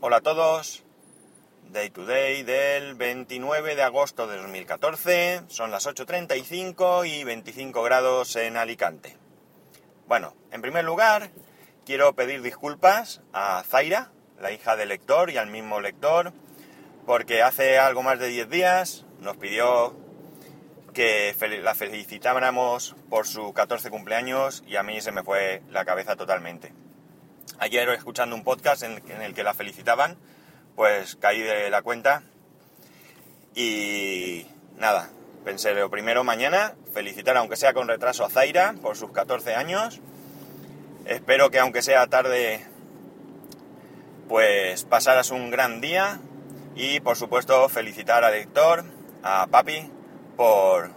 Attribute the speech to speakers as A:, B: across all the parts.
A: Hola a todos. Day to day del 29 de agosto de 2014. Son las 8.35 y 25 grados en Alicante. Bueno, en primer lugar, quiero pedir disculpas a Zaira, la hija del lector y al mismo lector, porque hace algo más de 10 días nos pidió que la felicitáramos por su 14 cumpleaños y a mí se me fue la cabeza totalmente. Ayer escuchando un podcast en, el que la felicitaban, pues caí de la cuenta y nada, pensé lo primero mañana, felicitar aunque sea con retraso a Zaira por sus 14 años. Espero que aunque sea tarde, pues pasaras un gran día y por supuesto felicitar al lector, a Papi, por,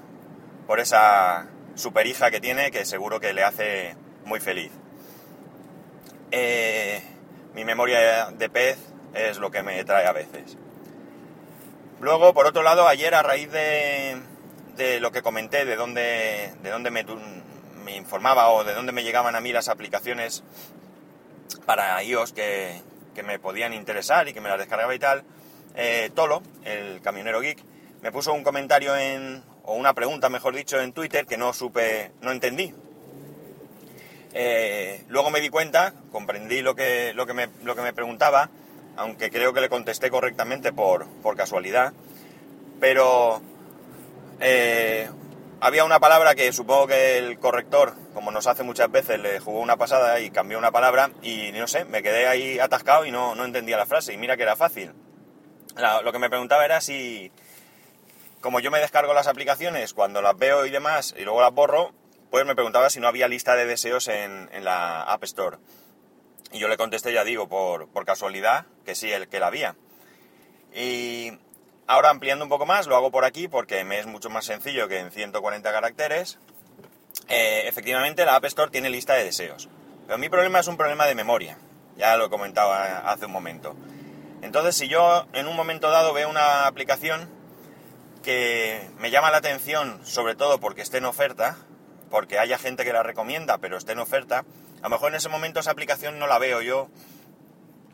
A: por esa super hija que tiene que seguro que le hace muy feliz. Eh, mi memoria de pez es lo que me trae a veces. Luego, por otro lado, ayer a raíz de, lo que comenté, de dónde, de dónde me, informaba o de dónde me llegaban a mí las aplicaciones para iOS que, me podían interesar y que me las descargaba y tal, eh, Tolo, el camionero geek, me puso un comentario en, o una pregunta, mejor dicho, en Twitter que no supe, no entendí. Eh, luego me di cuenta, comprendí lo que, lo, que me, lo que me preguntaba, aunque creo que le contesté correctamente por, por casualidad, pero eh, había una palabra que supongo que el corrector, como nos hace muchas veces, le jugó una pasada y cambió una palabra y no sé, me quedé ahí atascado y no, no entendía la frase y mira que era fácil. lo que me preguntaba era si, como yo me descargo las aplicaciones cuando las veo y demás y luego las borro, pues me preguntaba si no había lista de deseos en, la App Store. Y yo le contesté, ya digo, por, casualidad, que sí, el que la había. Y ahora ampliando un poco más, lo hago por aquí porque me es mucho más sencillo que en 140 caracteres. Eh, efectivamente, la App Store tiene lista de deseos. Pero mi problema es un problema de memoria. Ya lo he comentado hace un momento. Entonces, si yo en un momento dado veo una aplicación que me llama la atención, sobre todo porque esté en oferta, porque haya gente que la recomienda, pero esté en oferta, a lo mejor en ese momento esa aplicación no la veo yo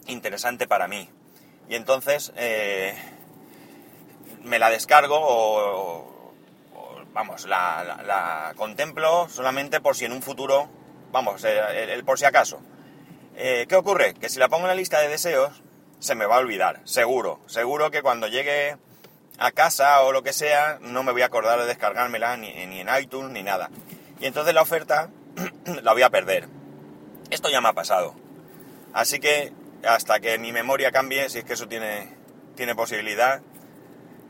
A: interesante para mí. Y entonces eh, me la descargo o, vamos, la, contemplo solamente por si en un futuro, vamos, eh, el, por si acaso. Eh, ¿Qué ocurre? Que si la pongo en la lista de deseos, se me va a olvidar, seguro. Seguro que cuando llegue a casa o lo que sea, no me voy a acordar de descargármela ni, ni en iTunes ni nada y entonces la oferta la voy a perder. Esto ya me ha pasado. Así que hasta que mi memoria cambie, si es que eso tiene, tiene posibilidad,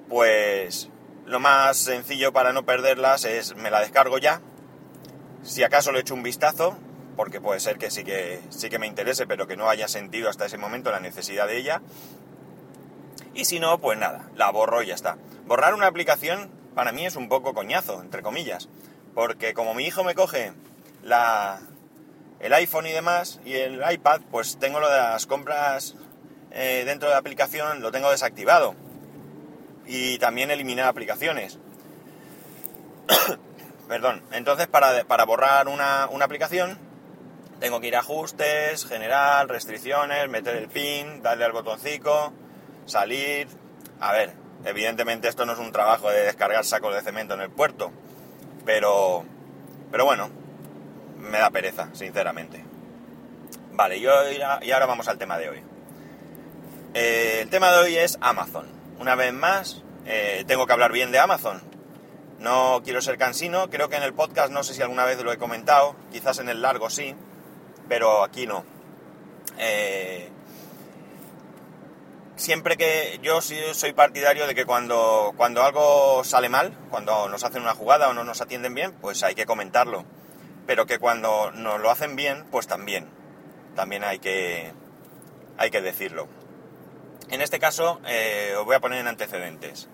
A: pues lo más sencillo para no perderlas es me la descargo ya. Si acaso le echo un vistazo, porque puede ser que sí que sí que me interese, pero que no haya sentido hasta ese momento la necesidad de ella. Y si no, pues nada, la borro y ya está. Borrar una aplicación para mí es un poco coñazo, entre comillas, porque como mi hijo me coge la, el iPhone y demás y el iPad, pues tengo lo de las compras eh, dentro de la aplicación, lo tengo desactivado. Y también eliminar aplicaciones. Perdón. Entonces, para, para borrar una, una, aplicación, tengo que ir a ajustes, general, restricciones, meter el pin, darle al botoncito, salir. A ver, evidentemente esto no es un trabajo de descargar sacos de cemento en el puerto pero, pero bueno, me da pereza, sinceramente. Vale, yo, y ahora vamos al tema de hoy. Eh, el tema de hoy es Amazon. Una vez más, eh, tengo que hablar bien de Amazon. No quiero ser cansino, creo que en el podcast no sé si alguna vez lo he comentado, quizás en el largo sí, pero aquí no. Eh, siempre que yo soy partidario de que cuando, cuando algo sale mal, cuando nos hacen una jugada o no nos atienden bien, pues hay que comentarlo. Pero que cuando nos lo hacen bien, pues también. También hay que, hay que decirlo. En este caso, eh, os voy a poner en antecedentes.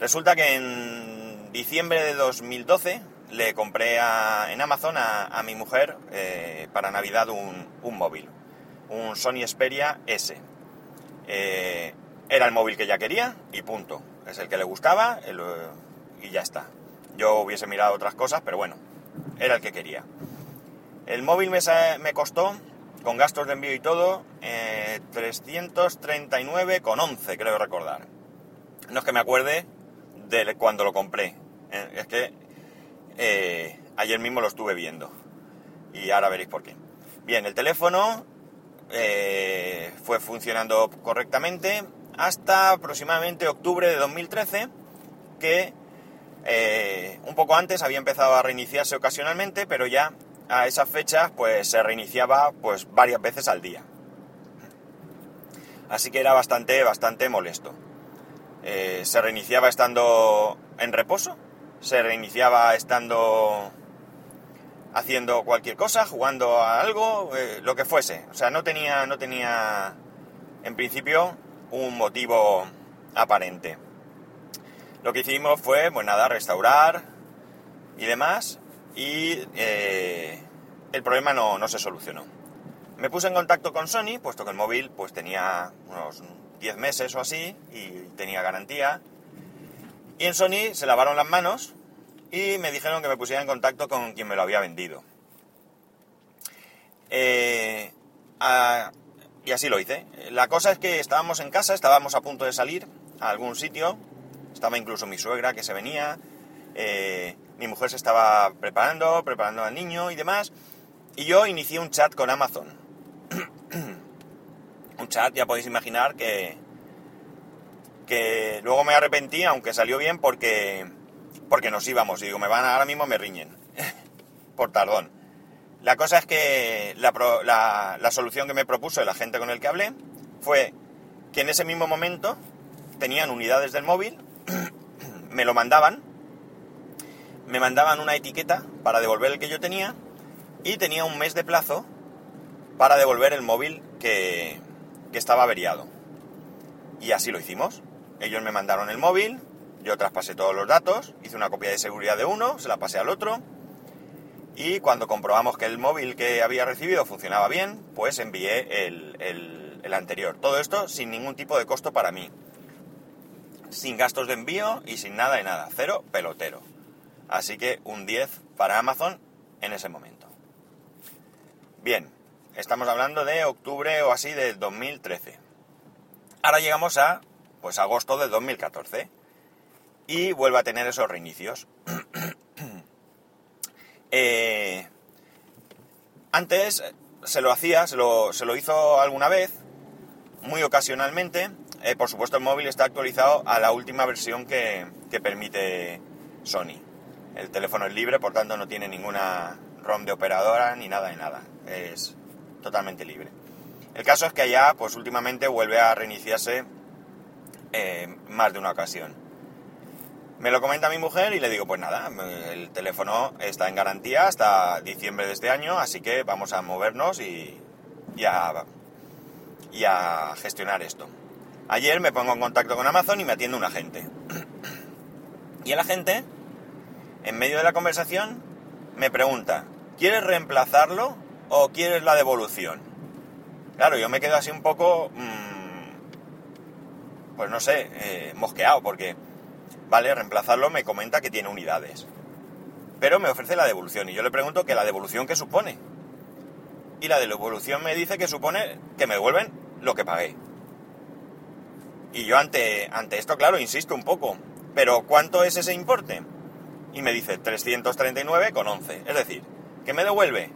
A: Resulta que en diciembre de 2012 le compré en Amazon a, mi mujer eh, para Navidad un, un móvil, un Sony Xperia S eh, era el móvil que ella quería y punto. Es el que le gustaba y ya está. Yo hubiese mirado otras cosas, pero bueno, era el que quería. El móvil me, me costó, con gastos de envío y todo, eh, 339,11, creo recordar. No es que me acuerde de cuando lo compré. ¿eh? Es que eh, ayer mismo lo estuve viendo. Y ahora veréis por qué. Bien, el teléfono eh, fue funcionando correctamente hasta aproximadamente octubre de 2013, que un poco antes había empezado a reiniciarse ocasionalmente, pero ya a esas fechas pues se reiniciaba pues varias veces al día. Así que era bastante, bastante molesto. Eh, se reiniciaba estando en reposo, se reiniciaba estando haciendo cualquier cosa, jugando a algo, eh, lo que fuese. O sea, no tenía, no tenía en principio un motivo aparente. Lo que hicimos fue, pues nada, restaurar y demás, y eh, el problema no, no, se solucionó. Me puse en contacto con Sony, puesto que el móvil pues tenía unos 10 meses o así y tenía garantía. Y en Sony se lavaron las manos y me dijeron que me pusiera en contacto con quien me lo había vendido. Eh, y así lo hice. La cosa es que estábamos en casa, estábamos a punto de salir a algún sitio. Estaba incluso mi suegra que se venía. Eh, mi mujer se estaba preparando, preparando al niño y demás, y yo inicié un chat con Amazon. un chat, ya podéis imaginar que, que luego me arrepentí, aunque salió bien, porque, porque nos íbamos. Y digo, me van ahora mismo me riñen. Por tardón. La cosa es que la, la, solución que me propuso la gente con el que hablé fue que en ese mismo momento tenían unidades del móvil, me lo mandaban, me mandaban una etiqueta para devolver el que yo tenía y tenía un mes de plazo para devolver el móvil que, que estaba averiado. Y así lo hicimos. Ellos me mandaron el móvil, yo traspasé todos los datos, hice una copia de seguridad de uno, se la pasé al otro y cuando comprobamos que el móvil que había recibido funcionaba bien, pues envié el, el, el anterior. Todo esto sin ningún tipo de costo para mí. Sin gastos de envío y sin nada de nada. Cero pelotero. Así que un 10 para Amazon en ese momento. Bien, estamos hablando de octubre o así del 2013. Ahora llegamos a pues agosto del 2014 y vuelve a tener esos reinicios. eh, antes se lo hacía, se lo, se lo, hizo alguna vez, muy ocasionalmente. Eh, por supuesto el móvil está actualizado a la última versión que, que permite Sony. El teléfono es libre, por tanto no tiene ninguna ROM de operadora ni nada de nada. Es totalmente libre. El caso es que allá, pues últimamente vuelve a reiniciarse eh, más de una ocasión. Me lo comenta mi mujer y le digo, pues nada, el teléfono está en garantía hasta diciembre de este año, así que vamos a movernos y, y, a, y a gestionar esto. Ayer me pongo en contacto con Amazon y me atiende un agente. y el agente en medio de la conversación, me pregunta, ¿quieres reemplazarlo o quieres la devolución? Claro, yo me quedo así un poco, mmm, pues no sé, eh, mosqueado, porque, vale, reemplazarlo me comenta que tiene unidades, pero me ofrece la devolución y yo le pregunto que la devolución qué supone. Y la devolución me dice que supone que me devuelven lo que pagué. Y yo ante, ante esto, claro, insisto un poco, pero ¿cuánto es ese importe? y me dice 339,11. Es decir, que me devuelve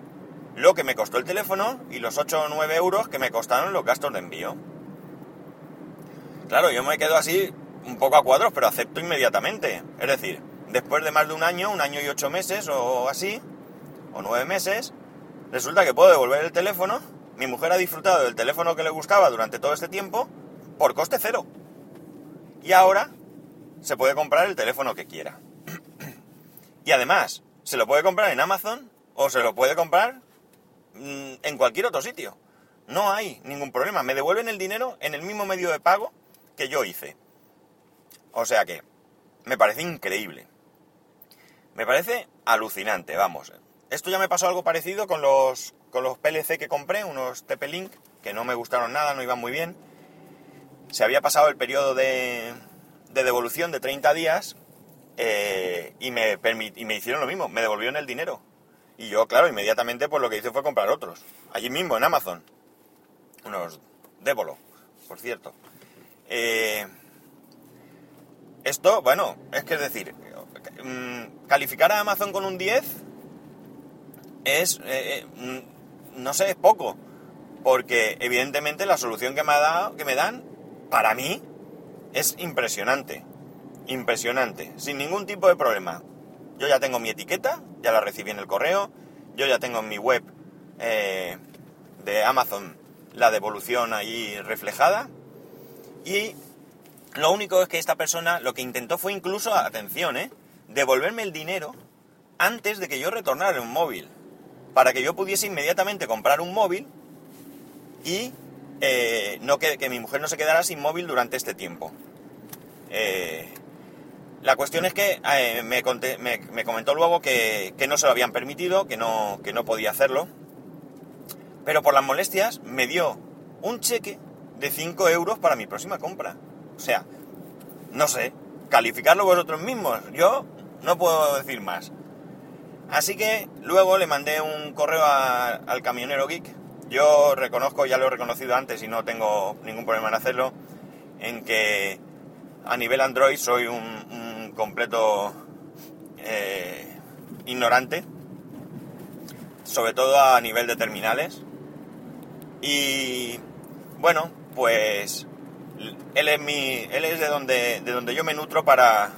A: lo que me costó el teléfono y los 8 o 9 euros que me costaron los gastos de envío. Claro, yo me quedo así un poco a cuadros, pero acepto inmediatamente. Es decir, después de más de un año, un año y ocho meses o así, o nueve meses, resulta que puedo devolver el teléfono. Mi mujer ha disfrutado del teléfono que le gustaba durante todo este tiempo por coste cero. Y ahora se puede comprar el teléfono que quiera. Y además, se lo puede comprar en Amazon o se lo puede comprar mm, en cualquier otro sitio. No hay ningún problema. Me devuelven el dinero en el mismo medio de pago que yo hice. O sea que, me parece increíble. Me parece alucinante, vamos. Esto ya me pasó algo parecido con los, con los PLC que compré, unos TP-Link, que no me gustaron nada, no iban muy bien. Se había pasado el periodo de, de devolución de 30 días eh, y, me y me hicieron lo mismo, me devolvieron el dinero. Y yo, claro, inmediatamente pues lo que hice fue comprar otros, allí mismo en Amazon. Unos débolo, por cierto. Eh, esto, bueno, es que es decir, mm, calificar a Amazon con un 10 es, eh, mm, no sé, es poco, porque evidentemente la solución que me, ha dado, que me dan, para mí, es impresionante, impresionante, sin ningún tipo de problema. Yo ya tengo mi etiqueta, ya la recibí en el correo, yo ya tengo en mi web eh, de Amazon la devolución ahí reflejada y lo único es que esta persona lo que intentó fue incluso, atención, ¿eh? devolverme el dinero antes de que yo retornara un móvil, para que yo pudiese inmediatamente comprar un móvil y eh, no que, mi mujer no se quedara sin móvil durante este tiempo. Eh, la cuestión es que eh, me, comentó luego que, no se lo habían permitido, que no, que no podía hacerlo, pero por las molestias me dio un cheque de 5 euros para mi próxima compra. O sea, no sé, calificarlo vosotros mismos. Yo no puedo decir más. Así que luego le mandé un correo al camionero geek. Yo reconozco, ya lo he reconocido antes y no tengo ningún problema en hacerlo, en que a nivel Android soy un completo eh, ignorante, sobre todo a nivel de terminales. Y bueno, pues él es mi, él es de donde, de donde yo me nutro para,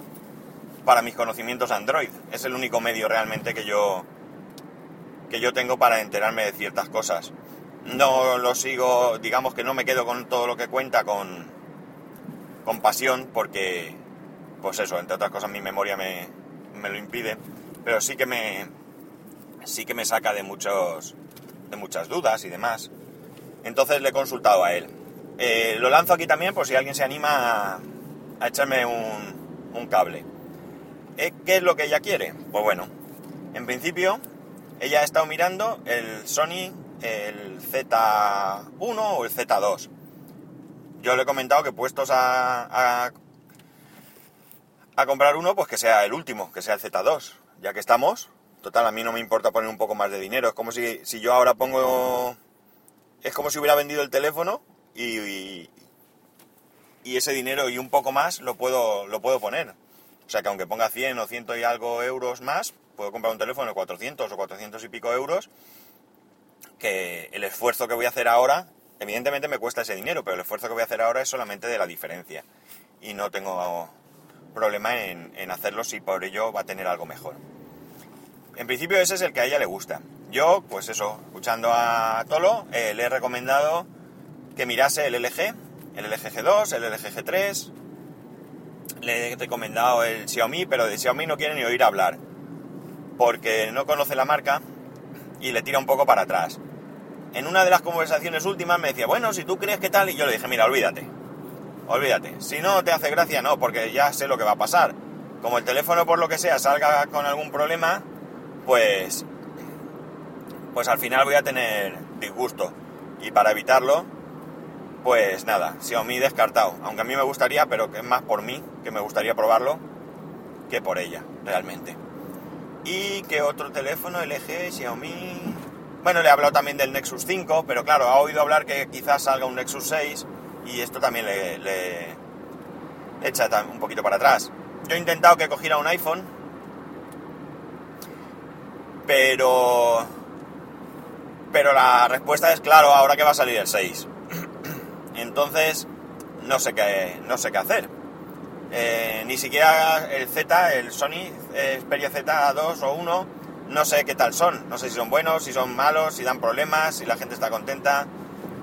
A: para mis conocimientos Android. Es el único medio realmente que yo, que yo tengo para enterarme de ciertas cosas. No lo sigo, digamos que no me quedo con todo lo que cuenta con, con pasión porque pues eso, entre otras cosas mi memoria me, lo impide, pero sí que me, sí que me saca de, muchos, de muchas dudas y demás. Entonces le he consultado a él. Eh, lo lanzo aquí también por si alguien se anima a, echarme un, cable. Eh, ¿Qué es lo que ella quiere? Pues bueno, en principio ella ha estado mirando el Sony, el Z1 o el Z2. Yo le he comentado que puestos a a comprar uno, pues que sea el último, que sea el Z2. Ya que estamos, total, a mí no me importa poner un poco más de dinero. Es como si, si yo ahora pongo... Es como si hubiera vendido el teléfono y, y, ese dinero y un poco más lo puedo, lo puedo poner. O sea que aunque ponga 100 o 100 y algo euros más, puedo comprar un teléfono de 400 o 400 y pico euros, que el esfuerzo que voy a hacer ahora, evidentemente me cuesta ese dinero, pero el esfuerzo que voy a hacer ahora es solamente de la diferencia. Y no tengo problema en, hacerlo si por ello va a tener algo mejor. En principio ese es el que a ella le gusta. Yo, pues eso, escuchando a Tolo, eh, le he recomendado que mirase el LG, el LG G2, el LG G3. Le he recomendado el Xiaomi, pero de Xiaomi no quiere ni oír hablar. Porque no conoce la marca y le tira un poco para atrás. En una de las conversaciones últimas me decía, bueno, si tú crees que tal, y yo le dije, mira, olvídate olvídate. Si no te hace gracia, no, porque ya sé lo que va a pasar. Como el teléfono por lo que sea salga con algún problema, pues pues al final voy a tener disgusto. Y para evitarlo, pues nada, Xiaomi descartado. Aunque a mí me gustaría, pero que es más por mí, que me gustaría probarlo, que por ella, realmente. Y que otro teléfono, LG, Xiaomi... Bueno, le he hablado también del Nexus 5, pero claro, ha oído hablar que quizás salga un Nexus 6 y esto también le, echa un poquito para atrás. Yo he intentado que cogiera un iPhone, pero pero la respuesta es claro, ahora que va a salir el 6. Entonces, no sé qué, no sé qué hacer. Eh, ni siquiera el Z, el Sony Xperia Z2 o 1, no sé qué tal son. No sé si son buenos, si son malos, si dan problemas, si la gente está contenta.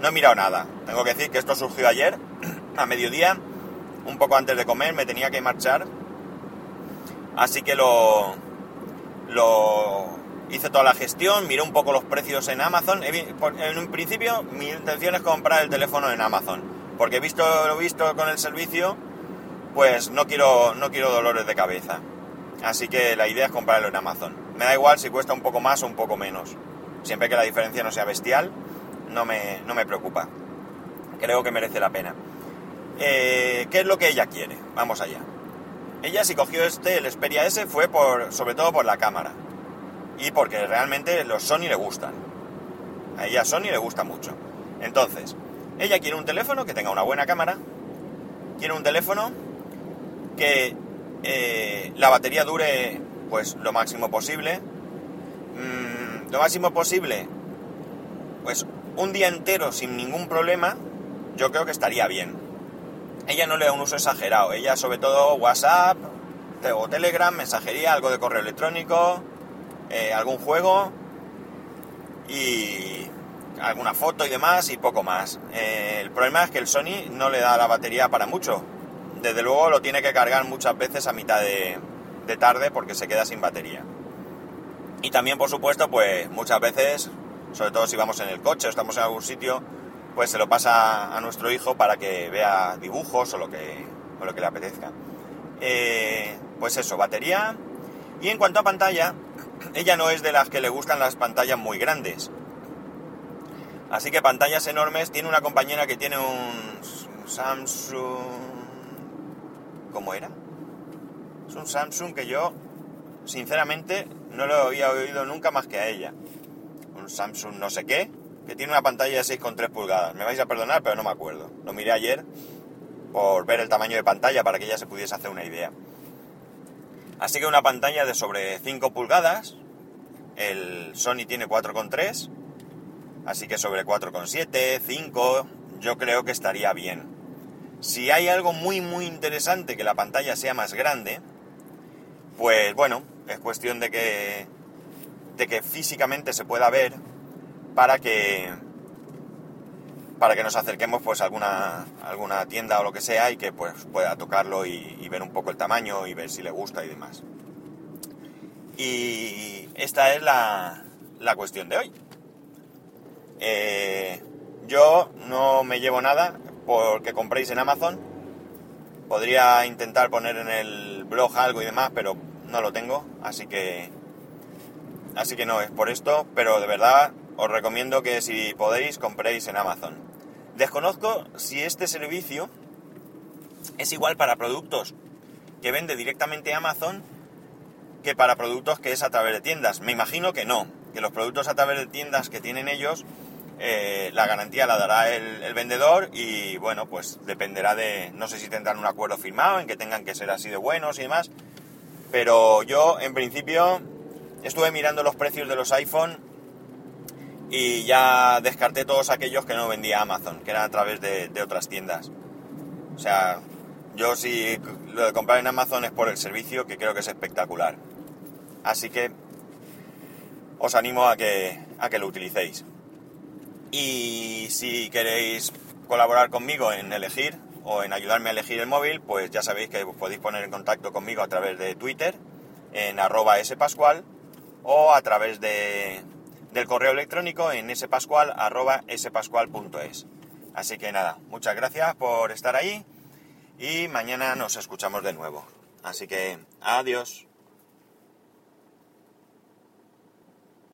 A: No he mirado nada. Tengo que decir que esto surgió ayer, a mediodía, un poco antes de comer, me tenía que marchar. Así que lo, lo hice toda la gestión, miré un poco los precios en Amazon. En un principio mi intención es comprar el teléfono en Amazon, porque visto lo visto con el servicio, pues no quiero, no quiero dolores de cabeza. Así que la idea es comprarlo en Amazon. Me da igual si cuesta un poco más o un poco menos, siempre que la diferencia no sea bestial no me, no me preocupa. Creo que merece la pena. Eh, ¿Qué es lo que ella quiere? Vamos allá. Ella si cogió este, el Xperia S, fue por, sobre todo por la cámara. Y porque realmente los Sony le gustan. A ella Sony le gusta mucho. Entonces, Ella quiere un teléfono que tenga una buena cámara, quiere un teléfono que eh, la batería dure pues lo máximo posible. Mm, lo máximo posible, pues un día entero sin ningún problema, yo creo que estaría bien. Ella no le da un uso exagerado, ella sobre todo WhatsApp Telegram, mensajería, algo de correo electrónico, eh, algún juego y alguna foto y demás y poco más. Eh, el problema es que el Sony no le da la batería para mucho. Desde luego lo tiene que cargar muchas veces a mitad de, de tarde porque se queda sin batería. Y también, por supuesto, pues muchas veces, sobre todo si vamos en el coche o estamos en algún sitio, pues se lo pasa a nuestro hijo para que vea dibujos o lo que, o lo que le apetezca. Eh, pues eso, batería. Y en cuanto a pantalla, ella no es de las que le gustan las pantallas muy grandes. Así que pantallas enormes. Tiene una compañera que tiene un Samsung... ¿Cómo era? Es un Samsung que yo, sinceramente, no lo había oído nunca más que a ella. Un Samsung no sé qué, que tiene una pantalla de 6,3 pulgadas. Me vais a perdonar, pero no me acuerdo. Lo miré ayer por ver el tamaño de pantalla para que ella se pudiese hacer una idea. Así que una pantalla de sobre 5 pulgadas. El Sony tiene 4,3. Así que sobre 4,7, 5, yo creo que estaría bien. Si hay algo muy muy interesante que la pantalla sea más grande, pues bueno, es cuestión de que, de que físicamente se pueda ver para que para que nos acerquemos pues a alguna, alguna tienda o lo que sea y que pues pueda tocarlo y, ver un poco el tamaño y ver si le gusta y demás. Y esta es la, la cuestión de hoy. Eh, yo no me llevo nada porque compréis en Amazon. Podría intentar poner en el blog algo y demás, pero no lo tengo, así que así que no es por esto, pero de verdad os recomiendo que si podéis compréis en Amazon. Desconozco si este servicio es igual para productos que vende directamente Amazon que para productos que es a través de tiendas. Me imagino que no, que los productos a través de tiendas que tienen ellos, eh, la garantía la dará el, el, vendedor y bueno, pues dependerá de, no sé si tendrán un acuerdo firmado en que tengan que ser así de buenos y demás, pero yo en principio estuve mirando los precios de los iPhone y ya descarté todos aquellos que no vendía Amazon, que eran a través de, otras tiendas. O sea, yo si lo de comprar en Amazon es por el servicio, que creo que es espectacular. Así que os animo a que, a que lo utilicéis. Y si queréis colaborar conmigo en elegir o en ayudarme a elegir el móvil, pues ya sabéis que podéis poner en contacto conmigo a través de Twitter, en arroba spascual, o a través de, del correo electrónico en spascual.spascual.es. Así que nada, muchas gracias por estar ahí y mañana nos escuchamos de nuevo. Así que adiós.